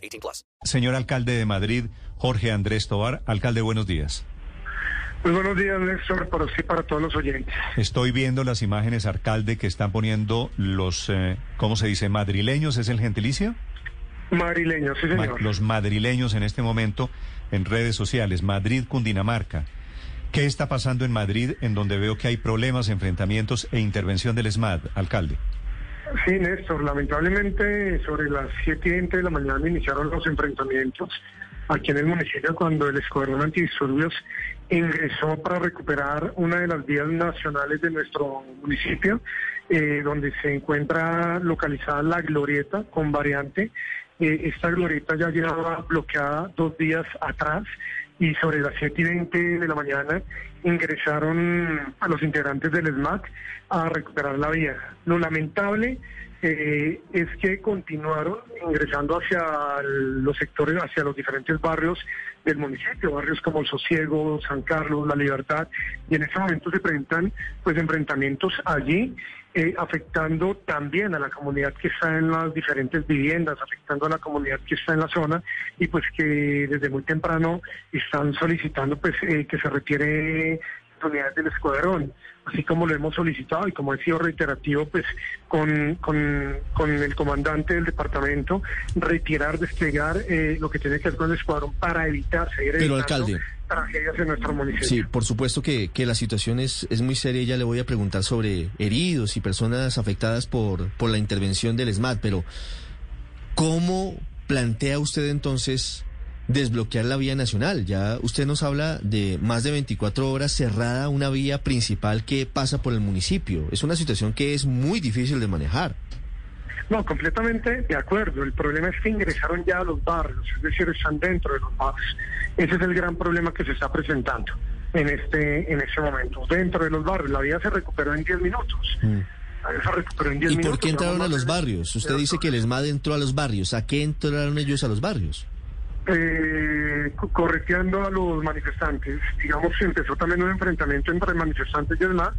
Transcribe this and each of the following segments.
18 plus. Señor alcalde de Madrid, Jorge Andrés Tobar. Alcalde, buenos días. Muy buenos días, Néstor, para usted y para todos los oyentes. Estoy viendo las imágenes, alcalde, que están poniendo los, eh, ¿cómo se dice? ¿Madrileños es el gentilicio? Madrileños, sí, Ma- señor. los madrileños en este momento en redes sociales. Madrid, Cundinamarca. ¿Qué está pasando en Madrid en donde veo que hay problemas, enfrentamientos e intervención del SMAD, alcalde? Sí, Néstor, lamentablemente sobre las 7 y 20 de la mañana iniciaron los enfrentamientos aquí en el municipio cuando el Escuadrón Antidisturbios ingresó para recuperar una de las vías nacionales de nuestro municipio, eh, donde se encuentra localizada la glorieta con variante. Eh, esta glorieta ya llevaba bloqueada dos días atrás y sobre las 7 y 20 de la mañana ingresaron a los integrantes del SMAC a recuperar la vía. Lo lamentable eh, es que continuaron ingresando hacia los sectores, hacia los diferentes barrios del municipio, barrios como el Sosiego, San Carlos, La Libertad, y en este momento se presentan pues enfrentamientos allí, eh, afectando también a la comunidad que está en las diferentes viviendas, afectando a la comunidad que está en la zona, y pues que desde muy temprano están solicitando pues eh, que se retire unidades del escuadrón, así como lo hemos solicitado y como he sido reiterativo, pues con, con, con el comandante del departamento, retirar, desplegar eh, lo que tiene que ver con el escuadrón para evitar seguir Pero, alcalde. tragedias en nuestro municipio. Sí, por supuesto que, que la situación es, es muy seria. Ya le voy a preguntar sobre heridos y personas afectadas por, por la intervención del SMAT, pero ¿cómo plantea usted entonces desbloquear la vía nacional? Ya usted nos habla de más de 24 horas cerrada una vía principal que pasa por el municipio. Es una situación que es muy difícil de manejar. No, completamente de acuerdo. El problema es que ingresaron ya a los barrios, es decir, están dentro de los barrios. Ese es el gran problema que se está presentando en este en este momento. Dentro de los barrios, la vía se recuperó en 10 minutos. Vía se recuperó en 10 Mm. ¿Y minutos. por qué entraron a los barrios? Usted dice que el SMAT entró a los barrios. ¿A qué entraron ellos a los barrios? Eh, co- correteando a los manifestantes. Digamos que empezó también un enfrentamiento entre manifestantes y demás.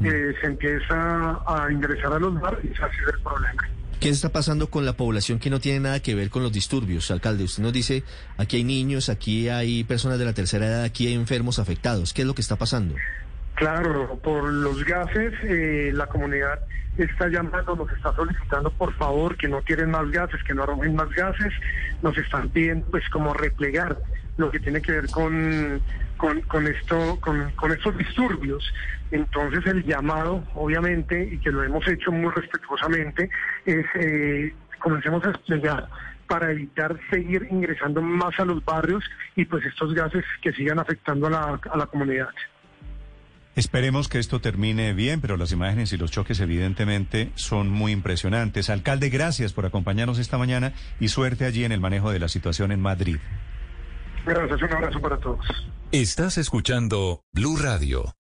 Mm. Eh, se empieza a ingresar a los barrios ha sido el problema. ¿Qué está pasando con la población que no tiene nada que ver con los disturbios, alcalde? Usted nos dice, aquí hay niños, aquí hay personas de la tercera edad, aquí hay enfermos afectados. ¿Qué es lo que está pasando? Claro, por los gases, eh, la comunidad está llamando, nos está solicitando por favor que no tiren más gases, que no arrojen más gases, nos están pidiendo pues como replegar lo que tiene que ver con, con, con esto, con, con estos disturbios. Entonces el llamado, obviamente, y que lo hemos hecho muy respetuosamente, es eh, comencemos a desplegar para evitar seguir ingresando más a los barrios y pues estos gases que sigan afectando a la, a la comunidad. Esperemos que esto termine bien, pero las imágenes y los choques evidentemente son muy impresionantes. Alcalde, gracias por acompañarnos esta mañana y suerte allí en el manejo de la situación en Madrid. Gracias, un abrazo para todos. Estás escuchando Blue Radio.